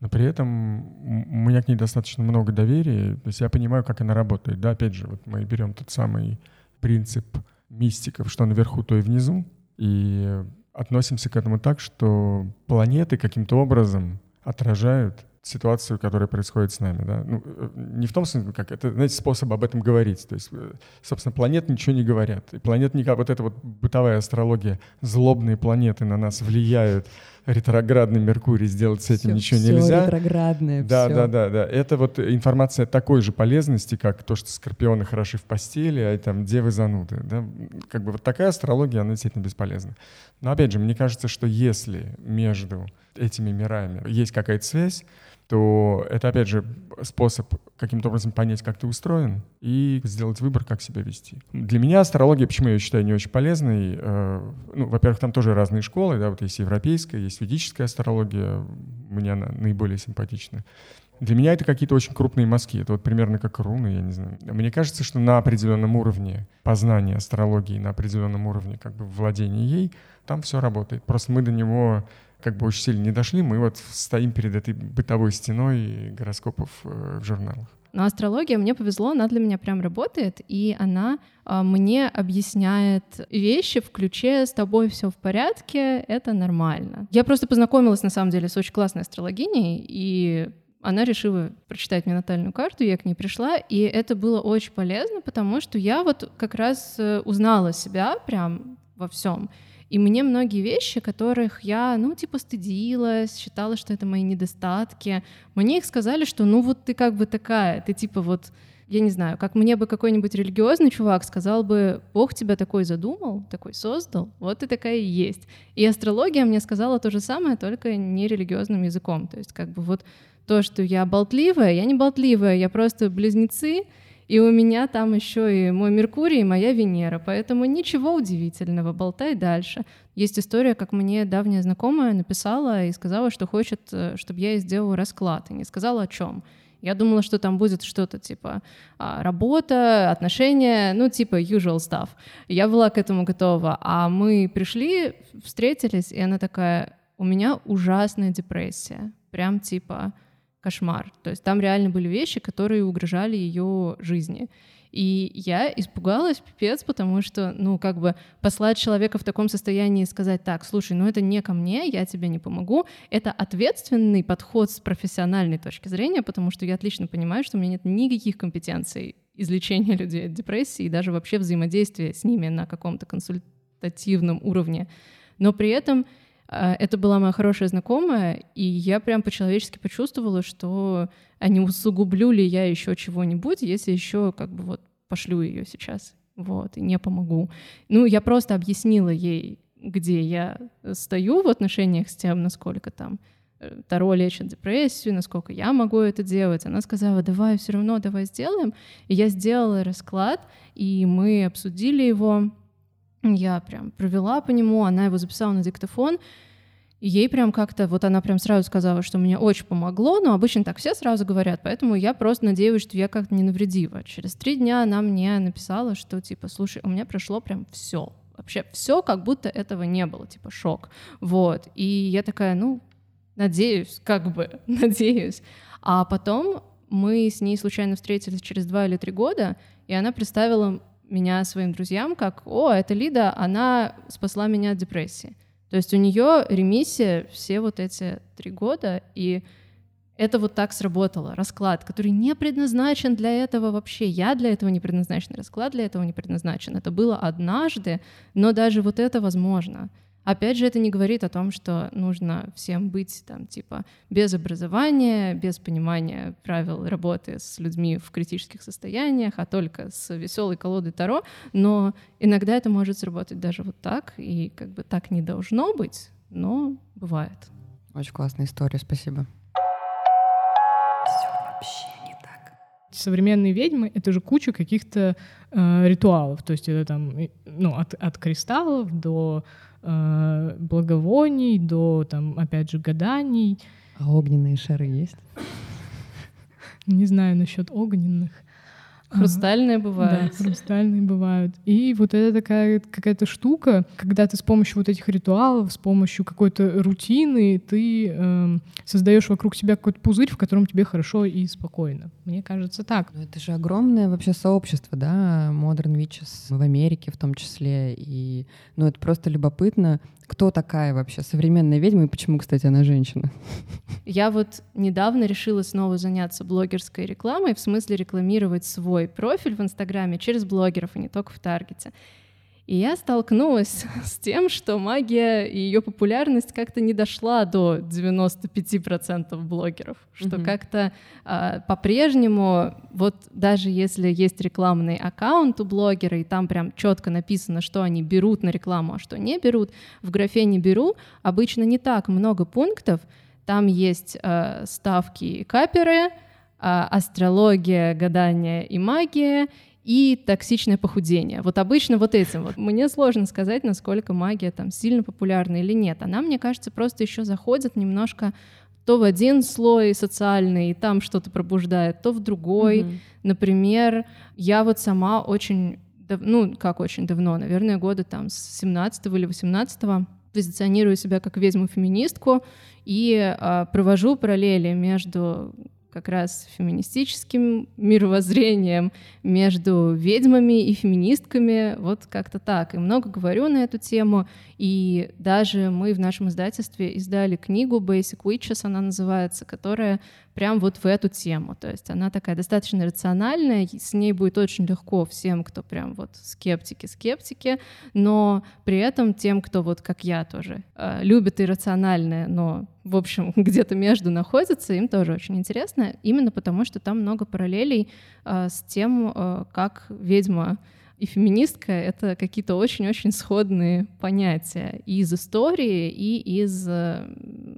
но при этом у меня к ней достаточно много доверия, то есть я понимаю, как она работает. Да, опять же, вот мы берем тот самый принцип мистиков, что наверху, то и внизу, и относимся к этому так, что планеты каким-то образом отражают ситуацию, которая происходит с нами. Да? Ну, э, не в том смысле, как это, знаете, способ об этом говорить. То есть, э, собственно, планеты ничего не говорят. И планеты никак, вот эта вот бытовая астрология, злобные планеты на нас влияют, ретроградный Меркурий, сделать с этим Всё- ничего всё нельзя. ретроградное, Да, всё. да, да, да. Это вот информация такой же полезности, как то, что скорпионы хороши в постели, а там девы зануды. Да? Как бы вот такая астрология, она действительно бесполезна. Но опять же, мне кажется, что если между этими мирами есть какая-то связь, то это, опять же, способ каким-то образом понять, как ты устроен, и сделать выбор, как себя вести. Для меня астрология, почему я ее считаю не очень полезной, э, ну, во-первых, там тоже разные школы, да, вот есть европейская, есть ведическая астрология, мне она наиболее симпатична. Для меня это какие-то очень крупные мазки. Это вот примерно как руны, я не знаю. Мне кажется, что на определенном уровне познания астрологии, на определенном уровне как бы владения ей, там все работает. Просто мы до него как бы очень сильно не дошли, мы вот стоим перед этой бытовой стеной гороскопов э, в журналах. Но астрология, мне повезло, она для меня прям работает, и она а, мне объясняет вещи в ключе «с тобой все в порядке, это нормально». Я просто познакомилась, на самом деле, с очень классной астрологиней, и она решила прочитать мне натальную карту, я к ней пришла, и это было очень полезно, потому что я вот как раз э, узнала себя прям во всем. И мне многие вещи, которых я, ну, типа, стыдилась, считала, что это мои недостатки, мне их сказали, что, ну, вот ты как бы такая, ты типа вот, я не знаю, как мне бы какой-нибудь религиозный чувак сказал бы, Бог тебя такой задумал, такой создал, вот ты такая и есть. И астрология мне сказала то же самое, только не религиозным языком. То есть как бы вот то, что я болтливая, я не болтливая, я просто близнецы, и у меня там еще и мой Меркурий, и моя Венера, поэтому ничего удивительного, болтай дальше. Есть история, как мне давняя знакомая написала и сказала, что хочет, э, чтобы я ей сделала расклад, и не сказала о чем. Я думала, что там будет что-то типа а, работа, отношения, ну типа usual stuff. Я была к этому готова, а мы пришли, встретились, и она такая, у меня ужасная депрессия, прям типа кошмар. То есть там реально были вещи, которые угрожали ее жизни. И я испугалась, пипец, потому что, ну, как бы послать человека в таком состоянии и сказать, так, слушай, ну это не ко мне, я тебе не помогу, это ответственный подход с профессиональной точки зрения, потому что я отлично понимаю, что у меня нет никаких компетенций излечения людей от депрессии и даже вообще взаимодействия с ними на каком-то консультативном уровне. Но при этом это была моя хорошая знакомая, и я прям по-человечески почувствовала, что а не усугублю ли я еще чего-нибудь, если еще как бы вот пошлю ее сейчас, вот, и не помогу. Ну, я просто объяснила ей, где я стою в отношениях с тем, насколько там э, Таро лечит депрессию, насколько я могу это делать. Она сказала, давай все равно, давай сделаем. И я сделала расклад, и мы обсудили его. Я прям провела по нему, она его записала на диктофон, и ей прям как-то, вот она прям сразу сказала, что мне очень помогло, но обычно так все сразу говорят, поэтому я просто надеюсь, что я как-то не навредила. Через три дня она мне написала, что типа, слушай, у меня прошло прям все, вообще все, как будто этого не было, типа шок. Вот. И я такая, ну, надеюсь, как бы, надеюсь. А потом мы с ней случайно встретились через два или три года, и она представила меня своим друзьям как, о, это Лида, она спасла меня от депрессии. То есть у нее ремиссия все вот эти три года, и это вот так сработало. Расклад, который не предназначен для этого вообще. Я для этого не предназначен, расклад для этого не предназначен. Это было однажды, но даже вот это возможно. Опять же, это не говорит о том, что нужно всем быть там типа без образования, без понимания правил работы с людьми в критических состояниях, а только с веселой колодой Таро. Но иногда это может сработать даже вот так, и как бы так не должно быть, но бывает. Очень классная история, спасибо. современные ведьмы — это же куча каких-то э, ритуалов. То есть это там ну, от, от кристаллов до э, благовоний, до, там, опять же, гаданий. А огненные шары есть? Не знаю насчет огненных. Хрустальные бывают. Да, хрустальные бывают. И вот это такая какая-то штука, когда ты с помощью вот этих ритуалов, с помощью какой-то рутины, ты э, создаешь вокруг себя какой-то пузырь, в котором тебе хорошо и спокойно. Мне кажется так. Но это же огромное вообще сообщество, да, Modern Witches в Америке в том числе. И, ну, это просто любопытно, кто такая вообще современная ведьма и почему, кстати, она женщина? Я вот недавно решила снова заняться блогерской рекламой, в смысле рекламировать свой профиль в Инстаграме через блогеров, а не только в Таргете. И я столкнулась с тем, что магия и ее популярность как-то не дошла до 95% блогеров, что mm-hmm. как-то а, по-прежнему, вот даже если есть рекламный аккаунт у блогера, и там прям четко написано, что они берут на рекламу, а что не берут, в графе «не беру» обычно не так много пунктов, там есть а, ставки и каперы, а, астрология, гадание и магия, и токсичное похудение. Вот обычно вот этим вот. Мне сложно сказать, насколько магия там сильно популярна или нет. Она, мне кажется, просто еще заходит немножко то в один слой социальный, и там что-то пробуждает, то в другой. Mm-hmm. Например, я вот сама очень, дав... ну, как очень давно, наверное, года там с 17 или 18 позиционирую себя как ведьму-феминистку и э, провожу параллели между как раз феминистическим мировоззрением между ведьмами и феминистками, вот как-то так. И много говорю на эту тему, и даже мы в нашем издательстве издали книгу Basic Witches, она называется, которая прям вот в эту тему. То есть она такая достаточно рациональная, с ней будет очень легко всем, кто прям вот скептики-скептики, но при этом тем, кто вот как я тоже э, любит иррациональное, но в общем, где-то между находится, им тоже очень интересно, именно потому что там много параллелей э, с тем, э, как ведьма и феминистка — это какие-то очень-очень сходные понятия и из истории, и из э,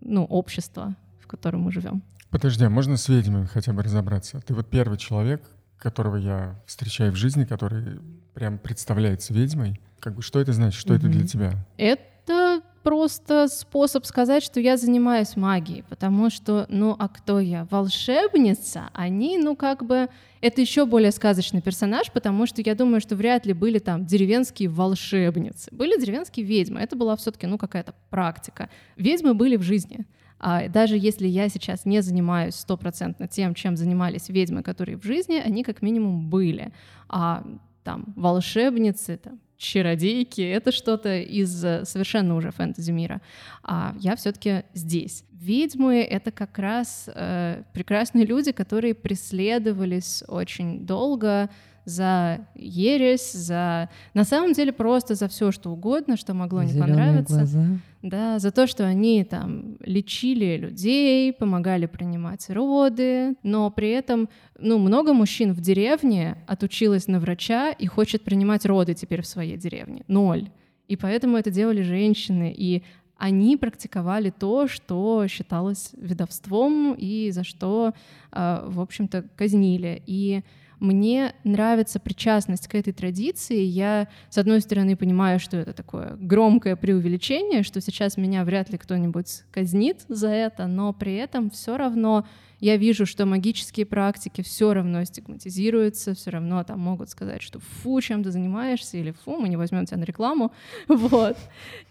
ну, общества, в котором мы живем. Подожди, а можно с ведьмой хотя бы разобраться? Ты вот первый человек, которого я встречаю в жизни, который прям представляется ведьмой. Как бы что это значит? Что mm-hmm. это для тебя? Это просто способ сказать, что я занимаюсь магией, потому что, ну, а кто я? Волшебница? Они, ну, как бы, это еще более сказочный персонаж, потому что я думаю, что вряд ли были там деревенские волшебницы. Были деревенские ведьмы, это была все-таки, ну, какая-то практика. Ведьмы были в жизни. А даже если я сейчас не занимаюсь стопроцентно тем, чем занимались ведьмы, которые в жизни, они как минимум были. А там волшебницы, там, чародейки, это что-то из э, совершенно уже фэнтези мира. А я все-таки здесь. Ведьмы — это как раз э, прекрасные люди, которые преследовались очень долго, за ересь, за на самом деле просто за все что угодно, что могло не понравиться. Глаза. Да, за то, что они там лечили людей, помогали принимать роды, но при этом, ну, много мужчин в деревне отучилось на врача и хочет принимать роды теперь в своей деревне. Ноль. И поэтому это делали женщины. И они практиковали то, что считалось ведовством и за что, э, в общем-то, казнили. И мне нравится причастность к этой традиции. Я, с одной стороны, понимаю, что это такое громкое преувеличение, что сейчас меня вряд ли кто-нибудь казнит за это, но при этом все равно я вижу, что магические практики все равно стигматизируются, все равно там могут сказать, что фу, чем ты занимаешься, или фу, мы не возьмем тебя на рекламу, вот.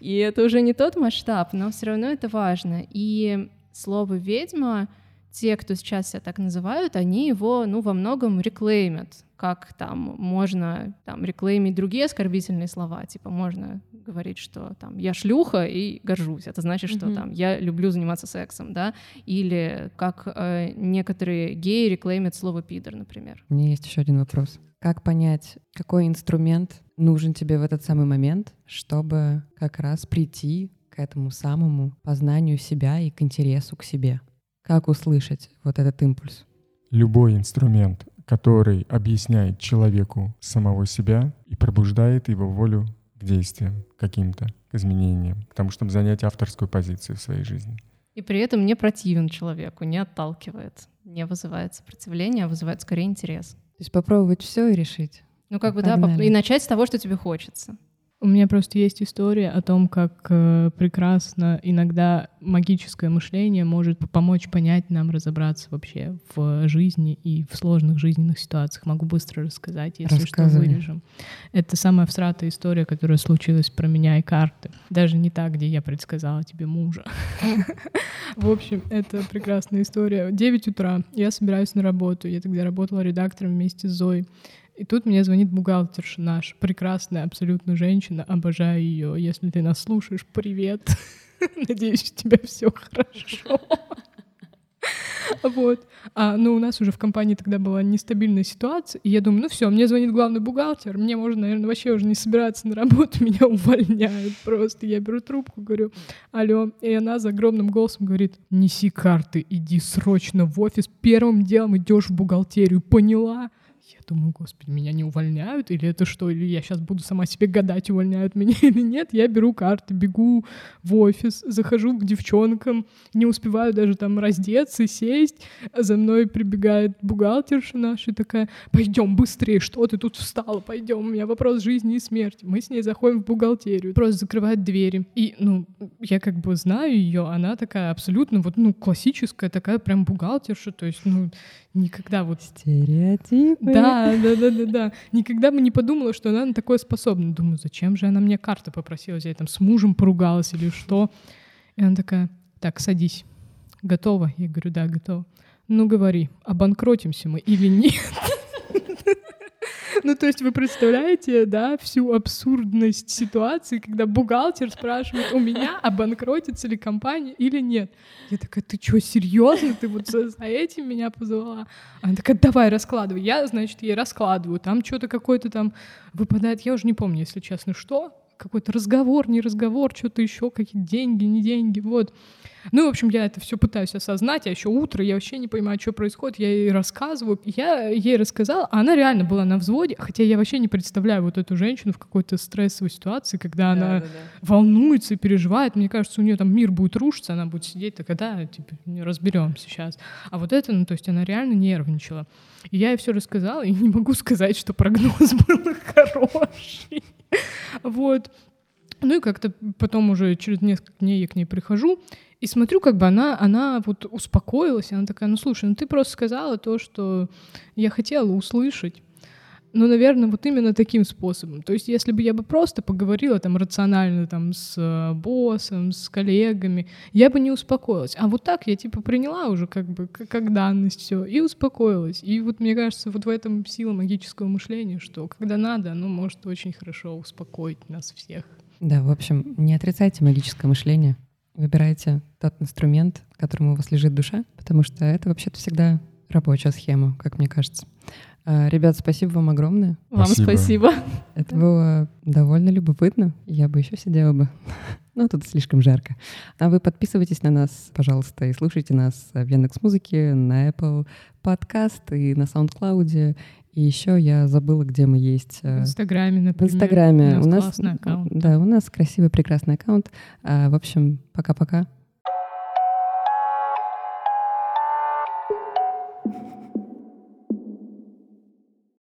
И это уже не тот масштаб, но все равно это важно. И слово «ведьма» те, кто сейчас себя так называют, они его, ну, во многом реклеймят, как там можно там реклеймить другие оскорбительные слова, типа можно говорить, что там я шлюха и горжусь, это значит, что mm-hmm. там я люблю заниматься сексом, да, или как э, некоторые геи реклеймят слово пидор, например. У меня есть еще один вопрос. Как понять, какой инструмент нужен тебе в этот самый момент, чтобы как раз прийти к этому самому познанию себя и к интересу к себе? Как услышать вот этот импульс? Любой инструмент, который объясняет человеку самого себя и пробуждает его волю к действиям каким-то, к изменениям, к тому, чтобы занять авторскую позицию в своей жизни. И при этом не противен человеку, не отталкивает, не вызывает сопротивления, а вызывает скорее интерес. То есть попробовать все и решить. Ну, как бы, Погнали. да, и начать с того, что тебе хочется. У меня просто есть история о том, как э, прекрасно иногда магическое мышление может помочь понять нам разобраться вообще в жизни и в сложных жизненных ситуациях. Могу быстро рассказать, если что, вырежем. Это самая всратая история, которая случилась про меня и карты. Даже не та, где я предсказала тебе мужа. В общем, это прекрасная история. 9 утра, я собираюсь на работу. Я тогда работала редактором вместе с Зоей. И тут мне звонит бухгалтерша наша, прекрасная абсолютно женщина, обожаю ее. Если ты нас слушаешь, привет. Надеюсь, у тебя все хорошо. Вот. А, ну, у нас уже в компании тогда была нестабильная ситуация, и я думаю, ну все, мне звонит главный бухгалтер, мне можно, наверное, вообще уже не собираться на работу, меня увольняют просто. Я беру трубку, говорю, алло, и она за огромным голосом говорит, неси карты, иди срочно в офис, первым делом идешь в бухгалтерию, поняла? Я думаю, господи, меня не увольняют, или это что, или я сейчас буду сама себе гадать, увольняют меня или нет. Я беру карты, бегу в офис, захожу к девчонкам, не успеваю даже там раздеться, сесть. За мной прибегает бухгалтерша наша и такая, пойдем быстрее, что ты тут встала, пойдем, у меня вопрос жизни и смерти. Мы с ней заходим в бухгалтерию, просто закрывает двери. И, ну, я как бы знаю ее, она такая абсолютно вот, ну, классическая такая прям бухгалтерша, то есть, ну, никогда вот... Стереотипы. Да, да, да, да, да. Никогда бы не подумала, что она на такое способна. Думаю, зачем же она мне карты попросила взять, там с мужем поругалась или что. И она такая, так, садись. Готова? Я говорю, да, готова. Ну, говори, обанкротимся мы или нет? Ну, то есть вы представляете, да, всю абсурдность ситуации, когда бухгалтер спрашивает у меня, обанкротится ли компания или нет. Я такая, ты что, серьезно? Ты вот за, за этим меня позвала? Она такая, давай, раскладывай. Я, значит, ей раскладываю. Там что-то какое-то там выпадает. Я уже не помню, если честно, что. Какой-то разговор, не разговор, что-то еще, какие-то деньги, не деньги, вот. Ну, в общем, я это все пытаюсь осознать, а еще утро, я вообще не понимаю, что происходит, я ей рассказываю. Я ей рассказала, а она реально была на взводе, хотя я вообще не представляю вот эту женщину в какой-то стрессовой ситуации, когда да, она да, да. волнуется и переживает. Мне кажется, у нее там мир будет рушиться, она будет сидеть, так да, типа, разберем сейчас. А вот это, ну, то есть она реально нервничала. И я ей все рассказала, и не могу сказать, что прогноз был хороший. Вот. Ну и как-то потом уже через несколько дней я к ней прихожу, и смотрю, как бы она, она вот успокоилась, она такая, ну слушай, ну ты просто сказала то, что я хотела услышать. Ну, наверное, вот именно таким способом. То есть, если бы я бы просто поговорила там рационально там с э, боссом, с коллегами, я бы не успокоилась. А вот так я типа приняла уже как бы как данность все и успокоилась. И вот мне кажется, вот в этом сила магического мышления, что когда надо, оно может очень хорошо успокоить нас всех. Да, в общем, не отрицайте магическое мышление. Выбирайте тот инструмент, которому у вас лежит душа, потому что это вообще-то всегда рабочая схема, как мне кажется. А, ребят, спасибо вам огромное. Вам спасибо. Это было довольно любопытно. Я бы еще сидела бы. Но тут слишком жарко. А вы подписывайтесь на нас, пожалуйста, и слушайте нас в Яндекс Музыке, на Apple Podcast и на SoundCloud. И еще я забыла, где мы есть. В э, Инстаграме, В например. Инстаграме. У нас классный аккаунт. Да, у нас красивый, прекрасный аккаунт. А, В общем, пока-пока.